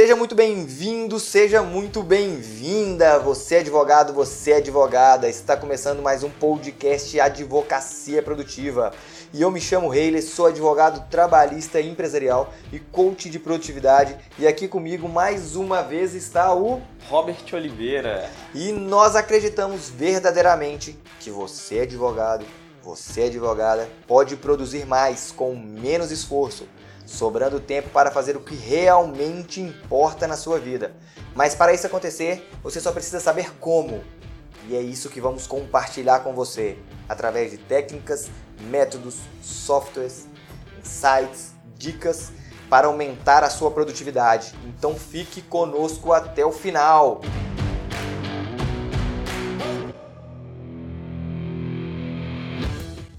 Seja muito bem-vindo, seja muito bem-vinda. Você é advogado, você é advogada. Está começando mais um podcast Advocacia Produtiva. E eu me chamo Heiler, sou advogado trabalhista empresarial e coach de produtividade. E aqui comigo mais uma vez está o Robert Oliveira. E nós acreditamos verdadeiramente que você é advogado, você é advogada, pode produzir mais com menos esforço sobrando tempo para fazer o que realmente importa na sua vida. Mas para isso acontecer, você só precisa saber como. E é isso que vamos compartilhar com você através de técnicas, métodos, softwares, insights, dicas para aumentar a sua produtividade. Então fique conosco até o final.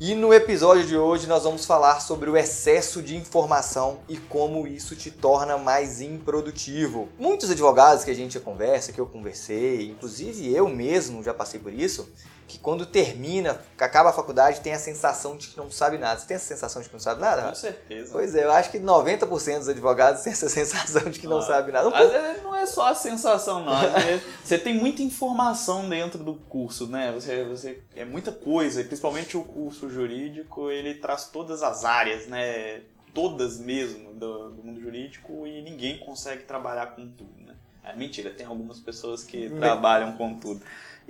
E no episódio de hoje nós vamos falar sobre o excesso de informação e como isso te torna mais improdutivo. Muitos advogados que a gente conversa, que eu conversei, inclusive eu mesmo já passei por isso, que quando termina, acaba a faculdade, tem a sensação de que não sabe nada. Você tem essa sensação de que não sabe nada? Com certeza. Pois é, eu acho que 90% dos advogados têm essa sensação de que não ah, sabe nada. Um não é só a sensação, não. você tem muita informação dentro do curso, né? Você, você, é muita coisa, principalmente o curso jurídico, ele traz todas as áreas, né? Todas mesmo do, do mundo jurídico e ninguém consegue trabalhar com tudo, né? É mentira, tem algumas pessoas que trabalham com tudo.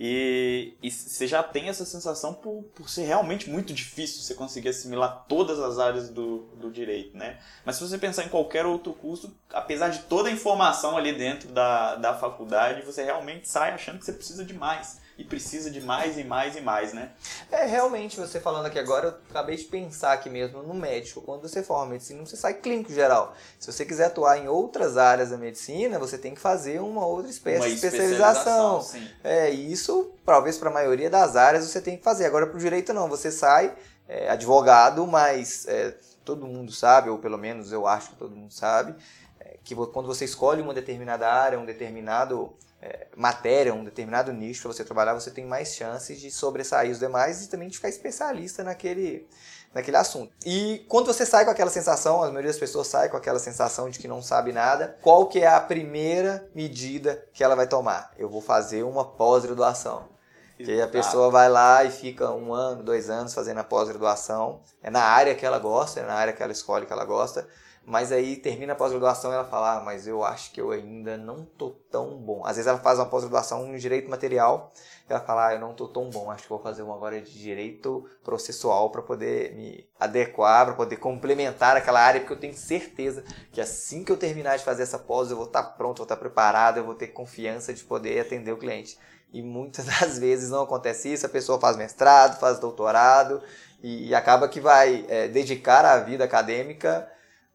E, e você já tem essa sensação por, por ser realmente muito difícil você conseguir assimilar todas as áreas do, do direito, né? Mas se você pensar em qualquer outro curso, apesar de toda a informação ali dentro da, da faculdade, você realmente sai achando que você precisa de mais e precisa de mais e mais e mais, né? É, realmente, você falando aqui agora, eu acabei de pensar aqui mesmo no médico. Quando você forma medicina, você sai clínico geral. Se você quiser atuar em outras áreas da medicina, você tem que fazer uma outra espécie uma de especialização. especialização é, isso, talvez para a maioria das áreas, você tem que fazer. Agora, para o direito, não. Você sai é, advogado, mas é, todo mundo sabe, ou pelo menos eu acho que todo mundo sabe, é, que quando você escolhe uma determinada área, um determinado é, matéria, um determinado nicho para você trabalhar, você tem mais chances de sobressair os demais e também de ficar especialista naquele, naquele assunto. E quando você sai com aquela sensação, a maioria das pessoas sai com aquela sensação de que não sabe nada, qual que é a primeira medida que ela vai tomar? Eu vou fazer uma pós-graduação. Que a pessoa vai lá e fica um ano, dois anos fazendo a pós-graduação. É na área que ela gosta, é na área que ela escolhe que ela gosta. Mas aí termina a pós-graduação e ela fala, ah, mas eu acho que eu ainda não tô tão bom. Às vezes ela faz uma pós-graduação em direito material e ela fala, ah, eu não tô tão bom, acho que vou fazer uma agora de direito processual para poder me adequar, para poder complementar aquela área, porque eu tenho certeza que assim que eu terminar de fazer essa pós, eu vou estar tá pronto, vou estar tá preparado, eu vou ter confiança de poder atender o cliente. E muitas das vezes não acontece isso, a pessoa faz mestrado, faz doutorado e acaba que vai é, dedicar a vida acadêmica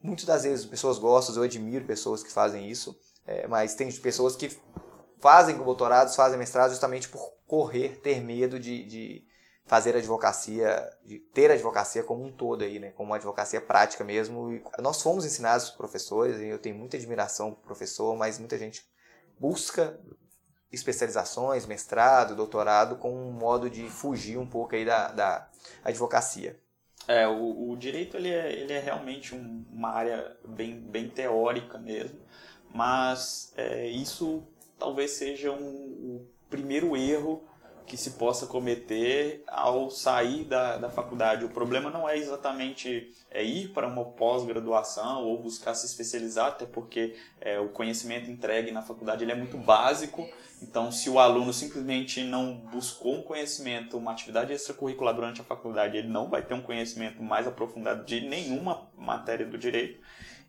Muitas das vezes pessoas gostam, eu admiro pessoas que fazem isso, é, mas tem pessoas que fazem doutorados, fazem mestrado justamente por correr, ter medo de, de fazer advocacia, de ter advocacia como um todo aí, né? Como uma advocacia prática mesmo. E nós fomos ensinados por professores, e eu tenho muita admiração por professor, mas muita gente busca especializações, mestrado, doutorado, com um modo de fugir um pouco aí da, da advocacia. É, o, o direito ele é, ele é realmente um, uma área bem, bem teórica mesmo, mas é, isso talvez seja um, o primeiro erro que se possa cometer ao sair da, da faculdade. O problema não é exatamente é, ir para uma pós-graduação ou buscar se especializar, até porque é, o conhecimento entregue na faculdade ele é muito básico. Então, se o aluno simplesmente não buscou um conhecimento, uma atividade extracurricular durante a faculdade, ele não vai ter um conhecimento mais aprofundado de nenhuma matéria do direito.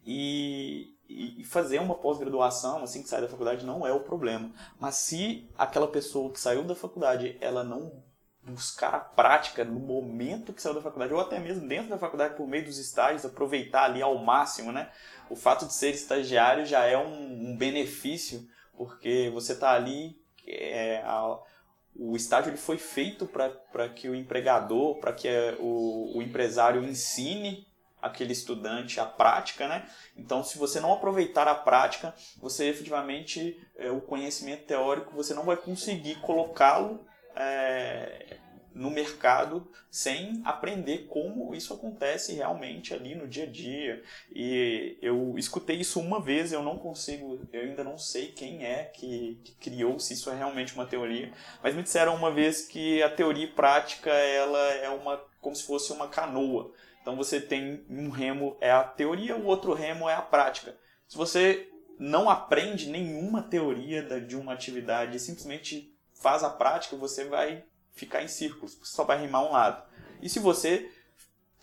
E, e fazer uma pós-graduação assim que sai da faculdade não é o problema. Mas se aquela pessoa que saiu da faculdade, ela não buscar a prática no momento que saiu da faculdade, ou até mesmo dentro da faculdade por meio dos estágios, aproveitar ali ao máximo, né? O fato de ser estagiário já é um, um benefício, porque você está ali, é, a, o estágio ele foi feito para que o empregador, para que o, o empresário ensine aquele estudante a prática, né? Então, se você não aproveitar a prática, você efetivamente, é, o conhecimento teórico, você não vai conseguir colocá-lo é, no mercado sem aprender como isso acontece realmente ali no dia a dia. E eu escutei isso uma vez, eu não consigo, eu ainda não sei quem é que, que criou, se isso é realmente uma teoria, mas me disseram uma vez que a teoria prática ela é uma como se fosse uma canoa. Então você tem um remo é a teoria, o outro remo é a prática. Se você não aprende nenhuma teoria de uma atividade simplesmente faz a prática, você vai ficar em círculos, só vai rimar um lado. E se você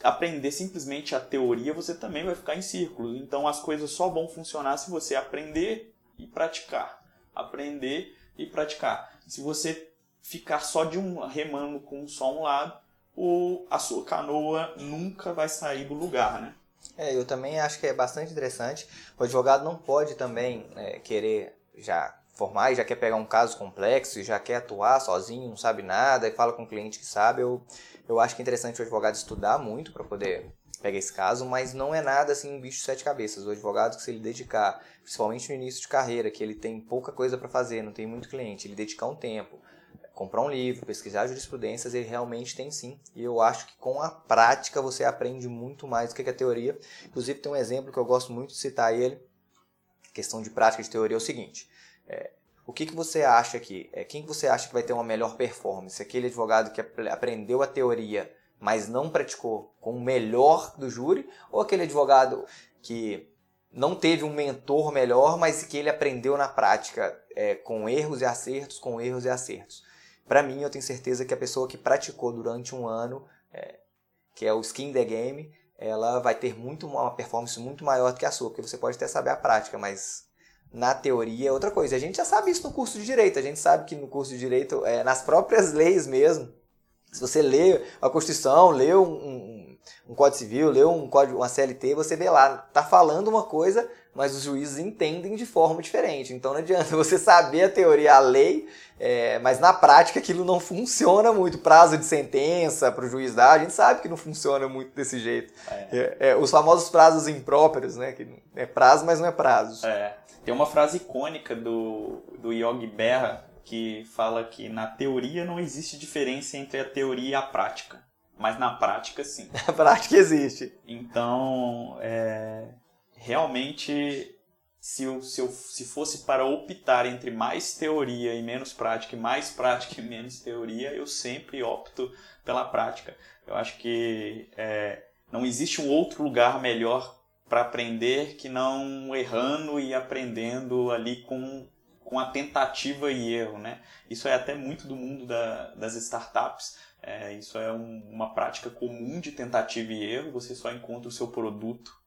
aprender simplesmente a teoria, você também vai ficar em círculos. Então as coisas só vão funcionar se você aprender e praticar. Aprender e praticar. Se você ficar só de um remando com só um lado, o, a sua canoa nunca vai sair do lugar, né? É, eu também acho que é bastante interessante. O advogado não pode também é, querer já formar e já quer pegar um caso complexo e já quer atuar sozinho, não sabe nada e fala com o cliente que sabe. Eu, eu acho que é interessante o advogado estudar muito para poder pegar esse caso, mas não é nada assim um bicho de sete cabeças. O advogado que se ele dedicar, principalmente no início de carreira, que ele tem pouca coisa para fazer, não tem muito cliente, ele dedicar um tempo, comprar um livro, pesquisar jurisprudências, ele realmente tem sim. E eu acho que com a prática você aprende muito mais do que a teoria. Inclusive tem um exemplo que eu gosto muito de citar ele, questão de prática de teoria é o seguinte. É, o que, que você acha aqui? É, quem que você acha que vai ter uma melhor performance? Aquele advogado que aprendeu a teoria, mas não praticou com o melhor do júri? Ou aquele advogado que não teve um mentor melhor, mas que ele aprendeu na prática é, com erros e acertos, com erros e acertos? Para mim, eu tenho certeza que a pessoa que praticou durante um ano, é, que é o skin the game, ela vai ter muito uma performance muito maior do que a sua, porque você pode até saber a prática, mas na teoria é outra coisa. A gente já sabe isso no curso de direito. A gente sabe que no curso de direito, é, nas próprias leis mesmo, se você lê a Constituição, lê um, um, um Código Civil, lê um código, uma CLT, você vê lá, tá falando uma coisa, mas os juízes entendem de forma diferente. Então não adianta você saber a teoria, a lei, é, mas na prática aquilo não funciona muito. Prazo de sentença para o juiz dar, a gente sabe que não funciona muito desse jeito. É. É, é os famosos prazos impróprios, né? Que é prazo, mas não é prazo. É. Tem uma frase icônica do, do Yogi Berra que fala que na teoria não existe diferença entre a teoria e a prática. Mas na prática, sim. Na prática existe. Então, é, realmente, se, eu, se, eu, se fosse para optar entre mais teoria e menos prática, e mais prática e menos teoria, eu sempre opto pela prática. Eu acho que é, não existe um outro lugar melhor para aprender que não errando e aprendendo ali com com a tentativa e erro, né? Isso é até muito do mundo da, das startups. É, isso é um, uma prática comum de tentativa e erro. Você só encontra o seu produto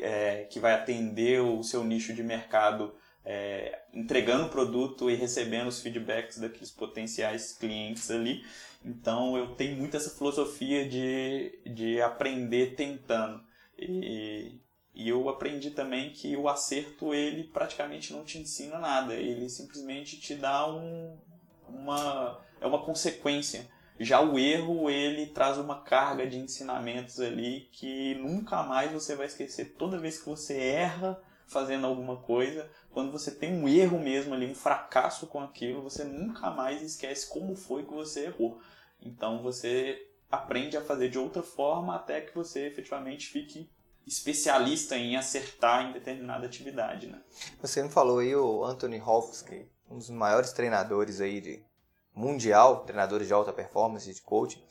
é, que vai atender o seu nicho de mercado, é, entregando o produto e recebendo os feedbacks daqueles potenciais clientes ali. Então eu tenho muito essa filosofia de, de aprender tentando. E, e eu aprendi também que o acerto ele praticamente não te ensina nada, ele simplesmente te dá um, uma é uma consequência. Já o erro ele traz uma carga de ensinamentos ali que nunca mais você vai esquecer. Toda vez que você erra fazendo alguma coisa, quando você tem um erro mesmo ali, um fracasso com aquilo, você nunca mais esquece como foi que você errou. Então você aprende a fazer de outra forma até que você efetivamente fique especialista em acertar em determinada atividade, né? Você me falou aí o Anthony Hopkins, um dos maiores treinadores aí de mundial, treinadores de alta performance, de coaching,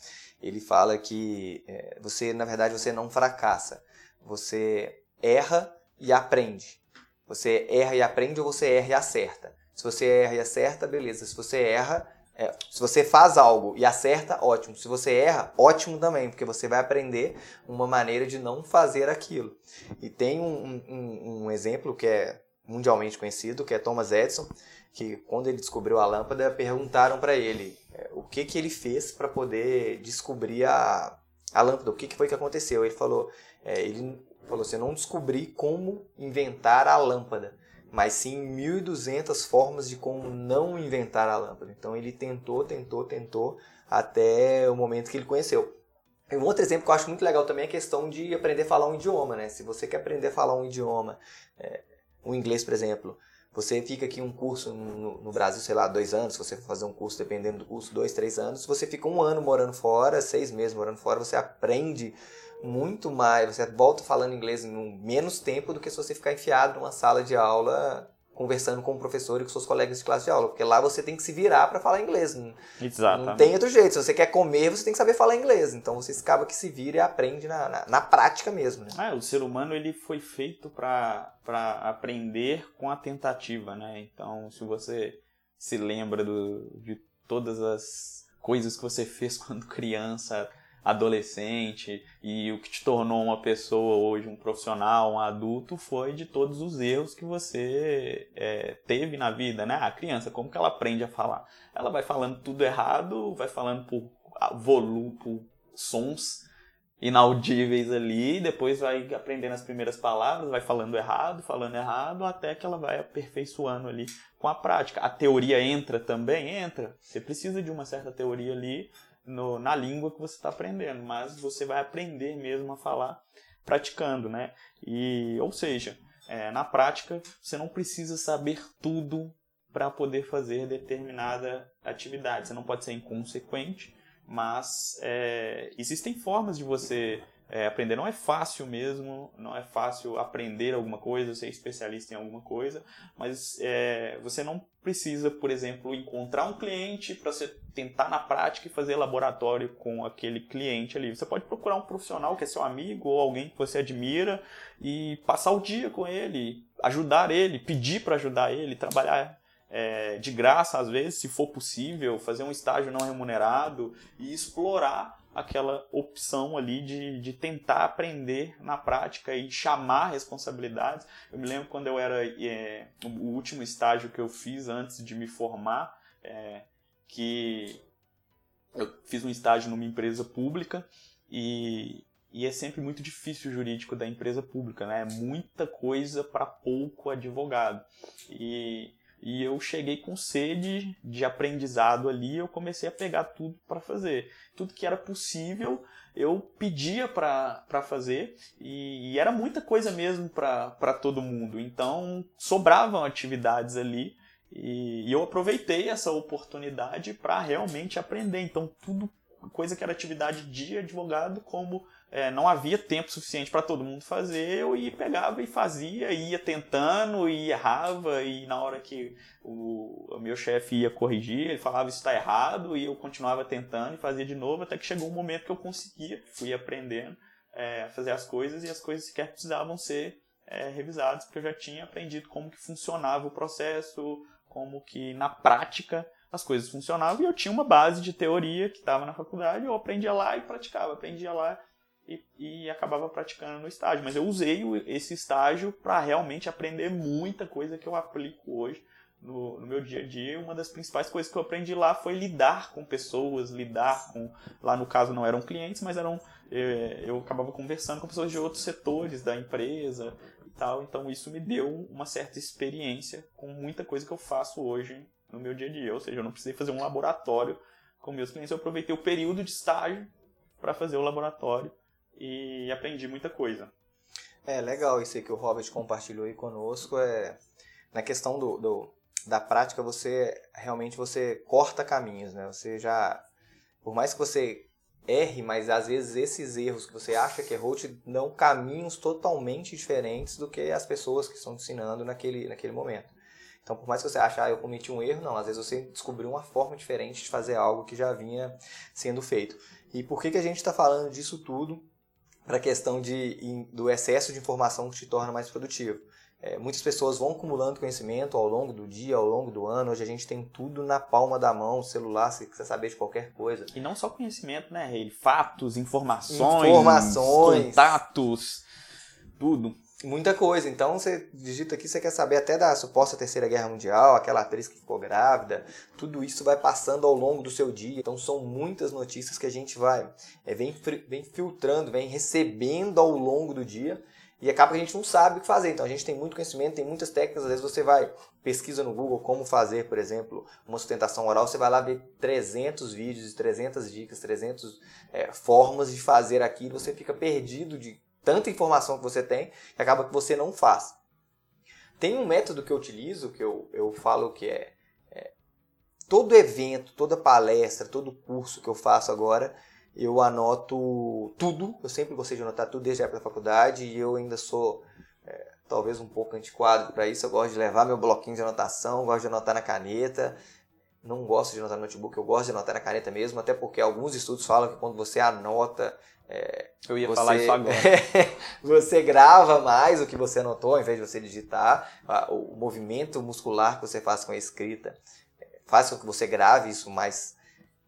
ele fala que é, você, na verdade, você não fracassa, você erra e aprende. Você erra e aprende ou você erra e acerta. Se você erra e acerta, beleza. Se você erra, é, se você faz algo e acerta, ótimo. Se você erra, ótimo também, porque você vai aprender uma maneira de não fazer aquilo. E tem um, um, um exemplo que é mundialmente conhecido, que é Thomas Edison, que quando ele descobriu a lâmpada, perguntaram para ele é, o que, que ele fez para poder descobrir a, a lâmpada, o que, que foi que aconteceu. Ele falou, é, ele falou assim, não descobri como inventar a lâmpada, mas sim 1.200 formas de como não inventar a lâmpada. Então ele tentou, tentou, tentou até o momento que ele conheceu. Um outro exemplo que eu acho muito legal também é a questão de aprender a falar um idioma, né? Se você quer aprender a falar um idioma, é, o inglês, por exemplo, Você fica aqui um curso no, no, Brasil, sei lá, dois anos, se você for fazer um curso, dependendo do curso, dois, três anos, você fica um ano morando fora, seis meses morando fora, você aprende muito mais, você volta falando inglês em menos tempo do que se você ficar enfiado numa sala de aula conversando com o professor e com seus colegas de classe de aula, porque lá você tem que se virar para falar inglês. Não, não tem outro jeito. Se você quer comer, você tem que saber falar inglês. Então você acaba que se vira e aprende na, na, na prática mesmo. Né? Ah, o ser humano ele foi feito para aprender com a tentativa, né? Então, se você se lembra do, de todas as coisas que você fez quando criança, adolescente e o que te tornou uma pessoa hoje, um profissional, um adulto, foi de todos os erros que você é, teve na vida, né? A criança, como que ela aprende a falar? Ela vai falando tudo errado, vai falando por volume, por sons inaudíveis ali, depois vai aprendendo as primeiras palavras, vai falando errado, falando errado, até que ela vai aperfeiçoando ali com a prática. A teoria entra também? Entra. Você precisa de uma certa teoria ali no, na língua que você está aprendendo, mas você vai aprender mesmo a falar praticando, né? E, ou seja, é, na prática você não precisa saber tudo para poder fazer determinada atividade. Você não pode ser inconsequente, mas é, existem formas de você é, aprender não é fácil mesmo, não é fácil aprender alguma coisa, ser especialista em alguma coisa, mas é, você não precisa, por exemplo, encontrar um cliente para você tentar na prática e fazer laboratório com aquele cliente ali. Você pode procurar um profissional que é seu amigo ou alguém que você admira e passar o dia com ele, ajudar ele, pedir para ajudar ele, trabalhar é, de graça às vezes, se for possível, fazer um estágio não remunerado e explorar aquela opção ali de, de tentar aprender na prática e chamar responsabilidades. Eu me lembro quando eu era é, o último estágio que eu fiz antes de me formar, é, que eu fiz um estágio numa empresa pública e, e é sempre muito difícil o jurídico da empresa pública, né? É muita coisa para pouco advogado. E e eu cheguei com sede de aprendizado ali, eu comecei a pegar tudo para fazer. Tudo que era possível, eu pedia para fazer e, e, era muita coisa mesmo para todo mundo. Então, sobravam atividades ali e, e eu aproveitei essa oportunidade para realmente aprender. Então, tudo coisa que era atividade de advogado, como é, não havia tempo suficiente para todo mundo fazer, eu ia, pegava e fazia, ia tentando e errava, e na hora que o, o meu chefe ia corrigir, ele falava isso está errado, e eu continuava tentando e fazia de novo, até que chegou um momento que eu conseguia, fui aprendendo é, a fazer as coisas, e as coisas sequer precisavam ser é, revisadas, porque eu já tinha aprendido como que funcionava o processo, como que na prática as coisas funcionavam, e eu tinha uma base de teoria que estava na faculdade, eu aprendia lá e praticava, aprendia lá e, e acabava praticando no estágio. Mas eu usei esse estágio para realmente aprender muita coisa que eu aplico hoje no, no, meu dia a dia. Uma das principais coisas que eu aprendi lá foi lidar com pessoas, lidar com. Lá no caso não eram clientes, mas eram. É, eu acabava conversando com pessoas de outros setores da empresa e tal. Então isso me deu uma certa experiência com muita coisa que eu faço hoje no meu dia a dia. Ou seja, eu não precisei fazer um laboratório com meus clientes, eu aproveitei o período de estágio para fazer o laboratório e aprendi muita coisa. É legal isso aí que o Robert compartilhou aí conosco. É, na questão do, do, da prática, você realmente você corta caminhos, né? Você já, por mais que você erre, mas às vezes esses erros que você acha que errou te dão caminhos totalmente diferentes do que as pessoas que estão te ensinando naquele, naquele momento. Então, por mais que você ache, ah, eu cometi um erro, não, às vezes você descobriu uma forma diferente de fazer algo que já vinha sendo feito. E por que, que a gente está falando disso tudo? Para a questão de, do excesso de informação que te torna mais produtivo. É, muitas pessoas vão acumulando conhecimento ao longo do dia, ao longo do ano. Hoje a gente tem tudo na palma da mão, celular, se quiser saber de qualquer coisa. E não só conhecimento, né, Rei? Fatos, informações, informações, contatos, tudo muita coisa. Então você digita aqui, você quer saber até da suposta terceira guerra mundial, aquela atriz que ficou grávida, tudo isso vai passando ao longo do seu dia. Então são muitas notícias que a gente vai é, vem, vem filtrando, vem recebendo ao longo do dia. E acaba que a gente não sabe o que fazer. Então a gente tem muito conhecimento, tem muitas técnicas. Às vezes você vai, pesquisa no Google como fazer, por exemplo, uma sustentação oral. Você vai lá ver 300 vídeos, 300 dicas, 300 é, formas de fazer aquilo. Você fica perdido de tanta informação que você tem que acaba que você não faz. tem um método que eu utilizo, que eu, eu falo que é, é todo evento, toda palestra, todo curso que eu faço agora, eu anoto tudo. Eu sempre gostei de anotar tudo desde a época da faculdade e eu ainda sou é, talvez um pouco antiquado para isso. Eu gosto de levar meu bloquinho de anotação, gosto de anotar na caneta. Não gosto de anotar no notebook, eu gosto de anotar na caneta mesmo, até porque alguns estudos falam que quando você anota. É, eu ia você, falar isso agora. você grava mais o que você anotou ao invés de você digitar. O movimento muscular que você faz com a escrita é, faz com que você grave isso mais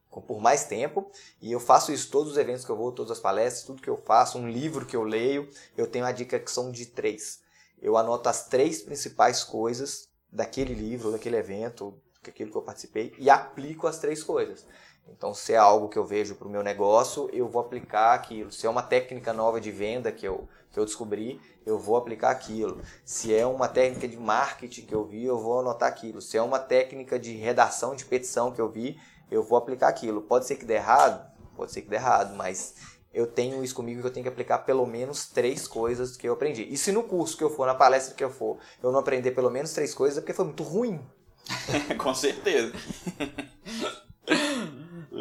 por mais tempo. E eu faço isso todos os eventos que eu vou, todas as palestras, tudo que eu faço, um livro que eu leio. Eu tenho a dica que são de três. Eu anoto as três principais coisas daquele livro, daquele evento, daquilo que eu participei e aplico as três coisas. Então, se é algo que eu vejo para o meu negócio, eu vou aplicar aquilo. Se é uma técnica nova de venda que eu, que eu descobri, eu vou aplicar aquilo. Se é uma técnica de marketing que eu vi, eu vou anotar aquilo. Se é uma técnica de redação de petição que eu vi, eu vou aplicar aquilo. Pode ser que dê errado? Pode ser que dê errado, mas eu tenho isso comigo que eu tenho que aplicar pelo menos três coisas que eu aprendi. E se no curso que eu for, na palestra que eu for, eu não aprender pelo menos três coisas, é porque foi muito ruim. Com certeza.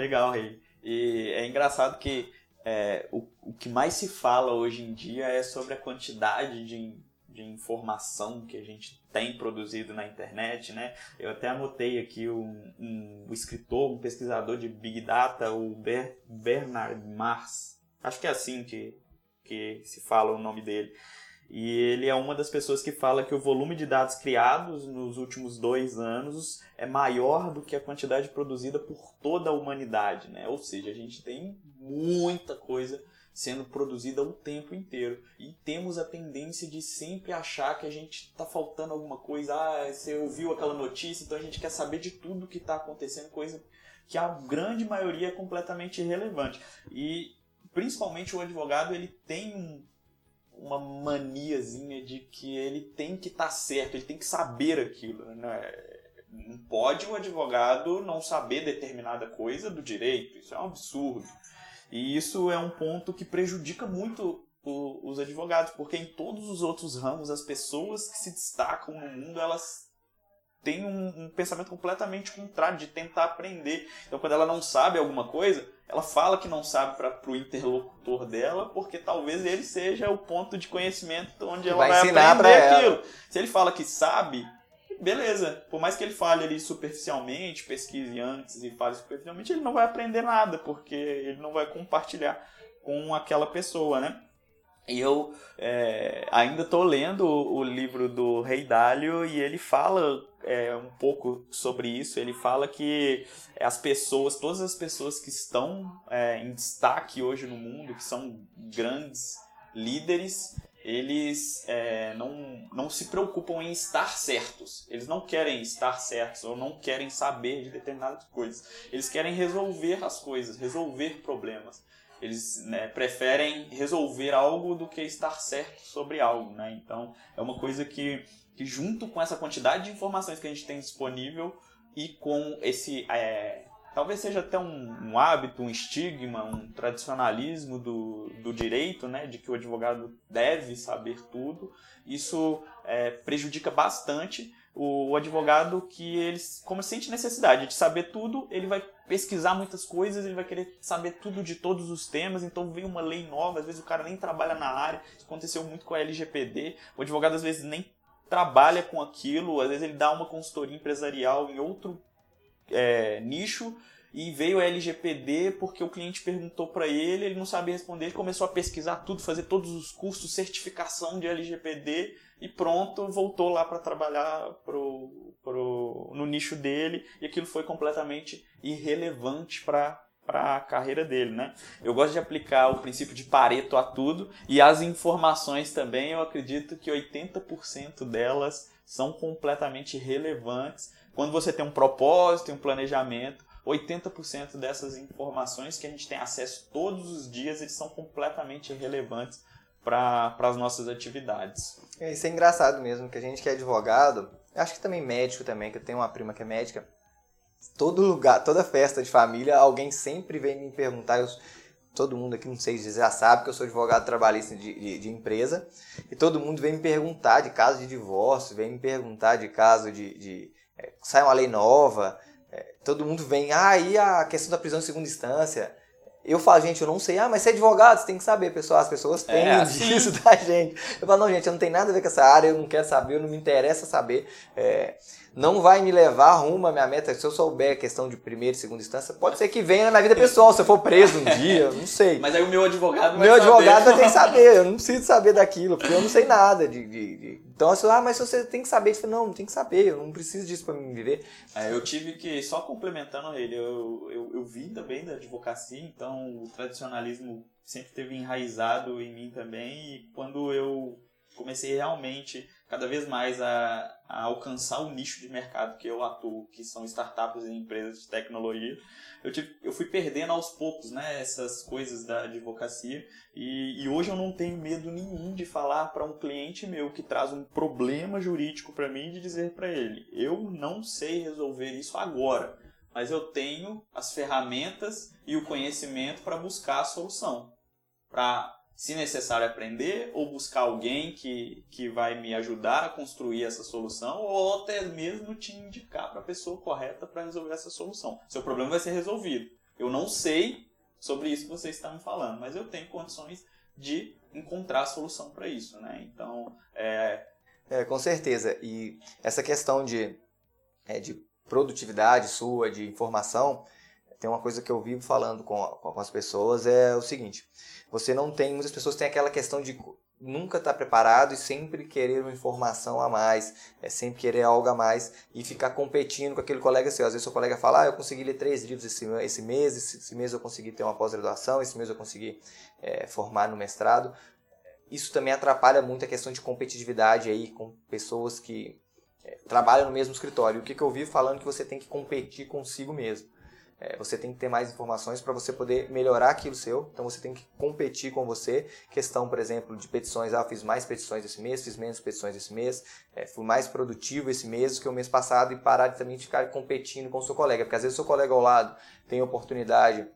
Legal, Rei. E é engraçado que é, o, o que mais se fala hoje em dia é sobre a quantidade de de informação que a gente tem produzido na internet, né? Eu até anotei aqui um, um, um escritor, um pesquisador de Big Data, o Ber, Bernard Mars, acho que é assim que, que se fala o nome dele. E ele é uma das pessoas que fala que o volume de dados criados nos últimos dois anos é maior do que a quantidade produzida por toda a humanidade, né? Ou seja, a gente tem muita coisa sendo produzida o tempo inteiro. E temos a tendência de sempre achar que a gente está faltando alguma coisa. Ah, você ouviu aquela notícia, então a gente quer saber de tudo que está acontecendo, coisa que a grande maioria é completamente irrelevante. E principalmente o advogado ele tem um, uma maniazinha de que ele tem que estar tá certo, ele tem que saber aquilo. Né? Não pode o advogado não saber determinada coisa do direito, isso é um absurdo. E isso é um ponto que prejudica muito o, os advogados, porque em todos os outros ramos, as pessoas que se destacam no mundo, elas têm um, um pensamento completamente contrário, de tentar aprender. Então, quando ela não sabe alguma coisa, ela fala que não sabe para o interlocutor dela, porque talvez ele seja o ponto de conhecimento onde ela vai, vai aprender aquilo. Se ele fala que sabe, beleza. Por mais que ele fale ali superficialmente, pesquise antes e fale superficialmente, ele não vai aprender nada, porque ele não vai compartilhar com aquela pessoa, né? E eu é, ainda estou lendo o, livro do Rei Dálio e ele fala é, um pouco sobre isso. Ele fala que as pessoas, todas as pessoas que estão é, em destaque hoje no mundo, que são grandes líderes, eles é, não, não se preocupam em estar certos. Eles não querem estar certos ou não querem saber de determinadas coisas. Eles querem resolver as coisas, resolver problemas. Eles né, preferem resolver algo do que estar certo sobre algo. Né? Então, é uma coisa que, que, junto com essa quantidade de informações que a gente tem disponível e com esse é, talvez seja até um, um, hábito, um estigma, um tradicionalismo do, do direito, né, de que o advogado deve saber tudo. Isso é, prejudica bastante o, o, advogado que ele, como sente necessidade de saber tudo, ele vai pesquisar muitas coisas, ele vai querer saber tudo de todos os temas, então vem uma lei nova, às vezes o cara nem trabalha na área, isso aconteceu muito com a LGPD, o advogado às vezes nem trabalha com aquilo, às vezes ele dá uma consultoria empresarial em outro é, nicho e veio a LGPD porque o cliente perguntou para ele, ele não sabia responder, ele começou a pesquisar tudo, fazer todos os cursos, certificação de LGPD e pronto, voltou lá para trabalhar pro, pro, no nicho dele. E aquilo foi completamente irrelevante para para a carreira dele, né? Eu gosto de aplicar o princípio de Pareto a tudo. E as informações também, eu acredito que 80% delas são completamente relevantes. Quando você tem um propósito um planejamento 80% dessas informações que a gente tem acesso todos os dias, eles são completamente relevantes para as nossas atividades. É, isso é engraçado mesmo, que a gente que é advogado, acho que também médico também, que eu tenho uma prima que é médica, todo lugar, toda festa de família, alguém sempre vem me perguntar, eu todo mundo aqui, não sei se já sabe que eu sou advogado trabalhista de, de, de, empresa, e todo mundo vem me perguntar de caso de divórcio, vem me perguntar de caso de. de é, sai uma lei nova, é, todo mundo vem, ah, e a questão da prisão em segunda instância? Eu falo, gente, eu não sei. Ah, mas você é advogado, você tem que saber, pessoal. As pessoas têm é, disso da gente. Eu falo, não, gente, eu não tenho nada a ver com essa área, eu não quero saber, eu não me interessa saber. É, não vai me levar rumo à minha meta. Se eu souber a questão de primeira e segunda instância, pode ser que venha na minha vida pessoal, se eu for preso um dia, não sei. Mas aí o meu advogado vai Meu advogado vai ter que saber, eu não preciso saber daquilo, porque eu não sei nada de... de, de... Então, assim, ah, mas você tem que saber. Eu falo, não, não tem que saber, eu não preciso disso para me viver. É, eu tive que, só complementando ele, eu, eu, eu vim também da advocacia, então o tradicionalismo sempre teve enraizado em mim também, e quando eu comecei realmente cada vez mais a, a, alcançar o nicho de mercado que eu atuo, que são startups e empresas de tecnologia, eu, tive, eu fui perdendo aos poucos né, essas coisas da advocacia. E, e hoje eu não tenho medo nenhum de falar para um cliente meu que traz um problema jurídico para mim de dizer para ele, eu não sei resolver isso agora, mas eu tenho as ferramentas e o conhecimento para buscar a solução, para se necessário, aprender ou buscar alguém que, que vai me ajudar a construir essa solução ou até mesmo te indicar para a pessoa correta para resolver essa solução. Seu problema vai ser resolvido. Eu não sei sobre isso que você está me falando, mas eu tenho condições de encontrar a solução para isso, né? Então, é... é... Com certeza. E essa questão de, é, de produtividade sua, de informação, tem uma coisa que eu vivo falando com, com as pessoas, é o seguinte você não tem, muitas pessoas têm aquela questão de nunca estar tá preparado e sempre querer uma informação a mais, é sempre querer algo a mais e ficar competindo com aquele colega seu. Às vezes seu colega fala, ah, eu consegui ler três livros esse, esse mês, esse, esse mês eu consegui ter uma pós-graduação, esse mês eu consegui é, formar no mestrado. Isso também atrapalha muito a questão de competitividade aí com pessoas que é, trabalham no mesmo escritório. O que, que eu vi falando que você tem que competir consigo mesmo. É, você tem que ter mais informações para você poder melhorar aquilo seu. Então você tem que competir com você. Questão, por exemplo, de petições. Ah, fiz mais petições esse mês, fiz menos petições esse mês. É, fui mais produtivo esse mês que o mês passado e parar de também ficar competindo com o seu colega. Porque às vezes o seu colega ao lado tem oportunidade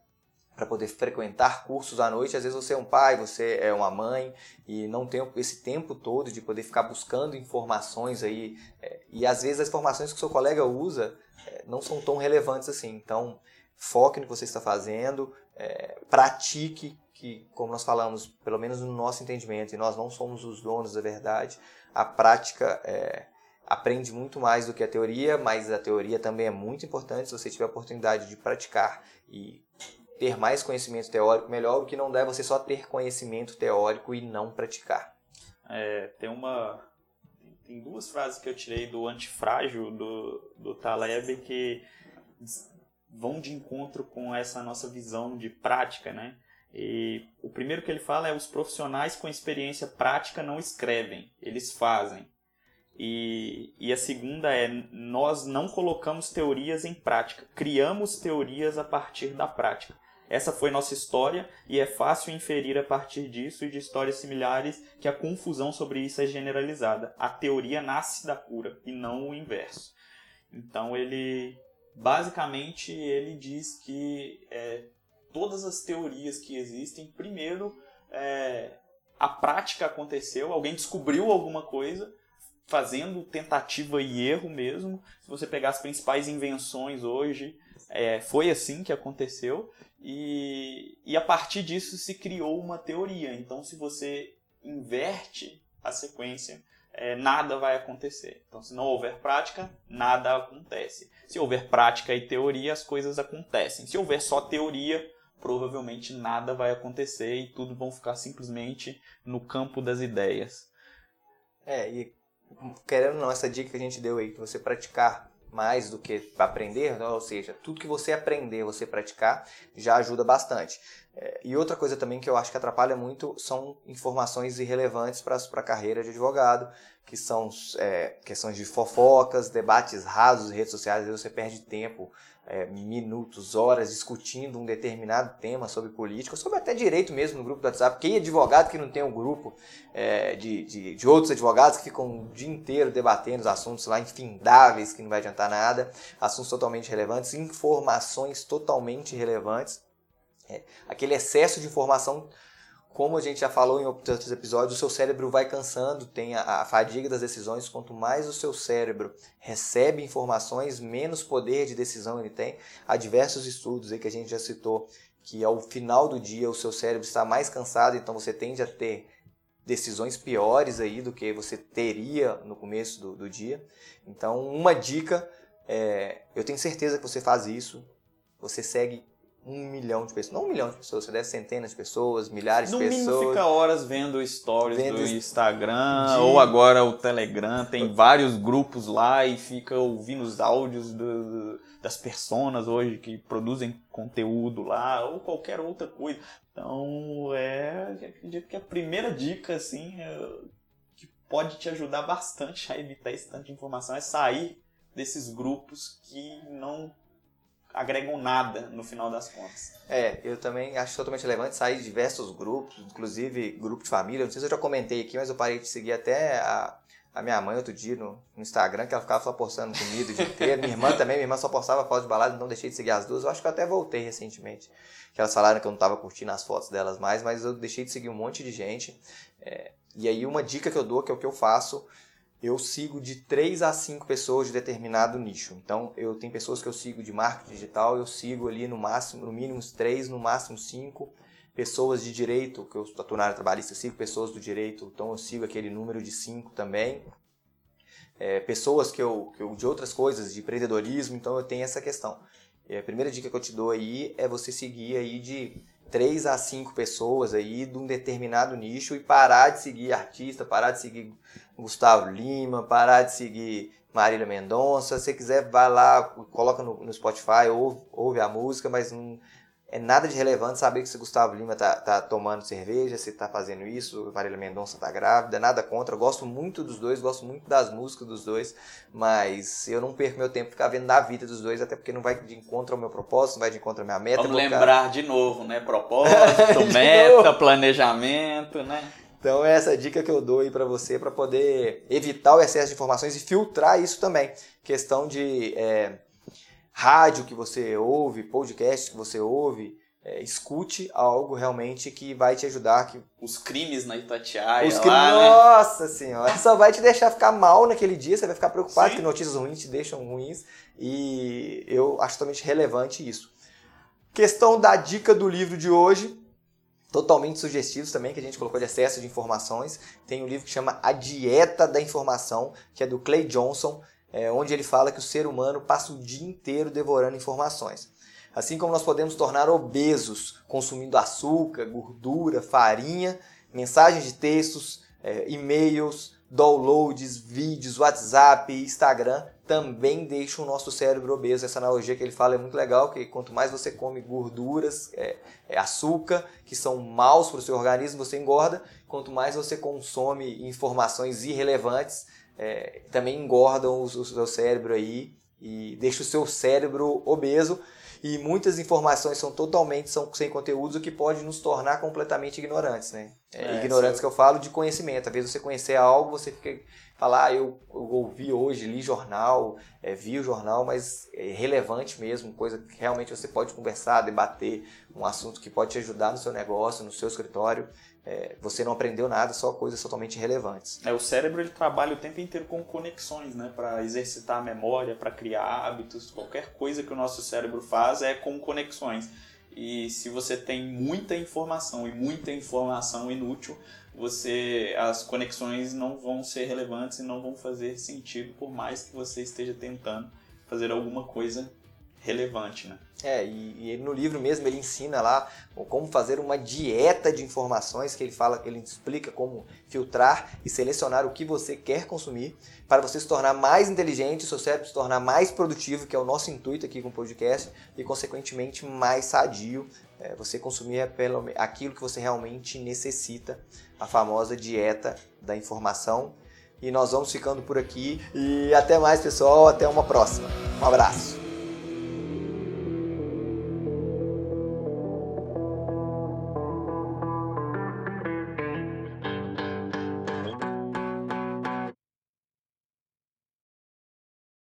para poder frequentar cursos à noite. Às vezes você é um pai, você é uma mãe e não tem esse tempo todo de poder ficar buscando informações aí. É, e às vezes as informações que o seu colega usa é, não são tão relevantes assim. Então, foque no que você está fazendo, é, pratique, que, como nós falamos, pelo menos no nosso entendimento, e nós não somos os donos da verdade, a prática é, aprende muito mais do que a teoria, mas a teoria também é muito importante. Se você tiver a oportunidade de praticar e ter mais conhecimento teórico, melhor. O que não dá é você só ter conhecimento teórico e não praticar. É, tem uma. Tem duas frases que eu tirei do Antifrágil, do, do Taleb, que vão de encontro com essa nossa visão de prática, né? E o primeiro que ele fala é os profissionais com experiência prática não escrevem, eles fazem. E, e a segunda é nós não colocamos teorias em prática, criamos teorias a partir da prática. Essa foi nossa história e é fácil inferir a partir disso e de histórias similares que a confusão sobre isso é generalizada. A teoria nasce da cura e não o inverso. Então ele basicamente ele diz que é, todas as teorias que existem, primeiro é, a prática aconteceu, alguém descobriu alguma coisa, fazendo tentativa e erro mesmo. Se você pegar as principais invenções hoje, é, foi assim que aconteceu. E, e a partir disso se criou uma teoria. Então, se você inverte a sequência, é, nada vai acontecer. Então, se não houver prática, nada acontece. Se houver prática e teoria, as coisas acontecem. Se houver só teoria, provavelmente nada vai acontecer e tudo vão ficar simplesmente no campo das ideias. É, e querendo ou não, essa dica que a gente deu aí, que você praticar mais do que aprender, ou seja, tudo que você aprender, você praticar, já ajuda bastante. É, e outra coisa também que eu acho que atrapalha muito são informações irrelevantes para a carreira de advogado, que são é, questões de fofocas, debates rasos em redes sociais, vezes você perde tempo, é, minutos, horas discutindo um determinado tema sobre política, sobre até direito mesmo no grupo do WhatsApp. Quem é advogado que não tem um grupo é, de, de, de, outros advogados que ficam o dia inteiro debatendo os assuntos lá infindáveis que não vai adiantar nada, assuntos totalmente relevantes, informações totalmente relevantes é, aquele excesso de informação como a gente já falou em outros episódios, o seu cérebro vai cansando, tem a, a, fadiga das decisões. Quanto mais o seu cérebro recebe informações, menos poder de decisão ele tem. Há diversos estudos aí que a gente já citou que ao final do dia o seu cérebro está mais cansado, então você tende a ter decisões piores aí do que você teria no começo do, do dia. Então, uma dica é, eu tenho certeza que você faz isso, você segue um milhão de pessoas. Não um milhão de pessoas, você deve centenas de pessoas, milhares no de pessoas. No mínimo fica horas vendo stories vendo do Instagram, de... ou agora o Telegram, tem vários grupos lá e fica ouvindo os áudios do, das personas hoje que produzem conteúdo lá, ou qualquer outra coisa. Então, é, acredito que a primeira dica, assim, é, que pode te ajudar bastante a evitar esse tanto de informação é sair desses grupos que não agregam nada no final das contas. É, eu também acho totalmente relevante sair de diversos grupos, inclusive grupo de família. Não sei se eu já comentei aqui, mas eu parei de seguir até a, a minha mãe outro dia no, no, Instagram, que ela ficava só postando comida o dia inteiro. Minha irmã também, minha irmã só postava fotos de balada, então deixei de seguir as duas. Eu acho que eu até voltei recentemente. Que elas falaram que eu não estava curtindo as fotos delas mais, mas eu deixei de seguir um monte de gente. É, e aí uma dica que eu dou, que é o que eu faço, eu sigo de 3 a 5 pessoas de determinado nicho. Então, eu tenho pessoas que eu sigo de marketing digital, eu sigo ali no máximo, no mínimo 3, no máximo 5 pessoas de direito, que eu estou na área trabalhista, sigo pessoas do direito, então eu sigo aquele número de 5 também. É, pessoas que eu, que eu, de outras coisas, de empreendedorismo, então eu tenho essa questão. E a primeira dica que eu te dou aí é você seguir aí de três a cinco pessoas aí de um determinado nicho e parar de seguir artista, parar de seguir Gustavo Lima, parar de seguir Marília Mendonça. Se você quiser, vai lá, coloca no, no Spotify, ouve, ouve a música, mas não, é nada de relevante saber que se Gustavo Lima tá, tá tomando cerveja, se tá fazendo isso, Marília Mendonça tá grávida, nada contra. Eu gosto muito dos dois, gosto muito das músicas dos dois, mas eu não perco meu tempo ficar vendo da vida dos dois, até porque não vai de encontro ao meu propósito, não vai de encontro à minha meta. Vamos lembrar de novo, né? Propósito, meta, novo. planejamento, né? Então é essa dica que eu dou aí para você para poder evitar o excesso de informações e filtrar isso também. Questão de é, rádio que você ouve, podcast que você ouve, é, escute algo realmente que vai te ajudar. Que... Os crimes na Itatiaia Os crimes, lá, né? Nossa senhora, só vai te deixar ficar mal naquele dia, você vai ficar preocupado Sim. que notícias ruins te deixam ruins e eu acho totalmente relevante isso. Questão da dica do livro de hoje, totalmente sugestivos também, que a gente colocou de excesso de informações. Tem um livro que chama A Dieta da Informação, que é do Clay Johnson é, onde ele fala que o ser humano passa o dia inteiro devorando informações. Assim como nós podemos tornar obesos consumindo açúcar, gordura, farinha, mensagens de textos, é, e-mails, downloads, vídeos, WhatsApp, Instagram, também deixam o nosso cérebro obeso. Essa analogia que ele fala é muito legal, que quanto mais você come gorduras, é, é açúcar, que são maus para o seu organismo, você engorda. Quanto mais você consome informações irrelevantes, é, também engordam o, o seu cérebro aí e deixa o seu cérebro obeso e muitas informações são totalmente são sem conteúdos, o que pode nos tornar completamente ignorantes, né? É, é, ignorantes sim. que eu falo de conhecimento. Às vezes você conhecer algo, você fica falar, ah, eu, eu ouvi hoje, li jornal, é, vi o jornal, mas é relevante mesmo, coisa que realmente você pode conversar, debater, um assunto que pode te ajudar no seu negócio, no seu escritório é, você não aprendeu nada, só coisas totalmente relevantes. É, o cérebro ele trabalha o tempo inteiro com conexões, né? Para exercitar a memória, para criar hábitos, qualquer coisa que o nosso cérebro faz é com conexões. E se você tem muita informação e muita informação inútil, você as conexões não vão ser relevantes e não vão fazer sentido por mais que você esteja tentando fazer alguma coisa relevante, né? É, e, e no livro mesmo ele ensina lá como fazer uma dieta de informações, que ele fala, ele explica como filtrar e selecionar o que você quer consumir para você se tornar mais inteligente, seu cérebro se tornar mais produtivo, que é o nosso intuito aqui com o podcast, e consequentemente mais sadio, é, você consumir pelo, aquilo que você realmente necessita, a famosa dieta da informação. E nós vamos ficando por aqui e até mais, pessoal, até uma próxima. Um abraço.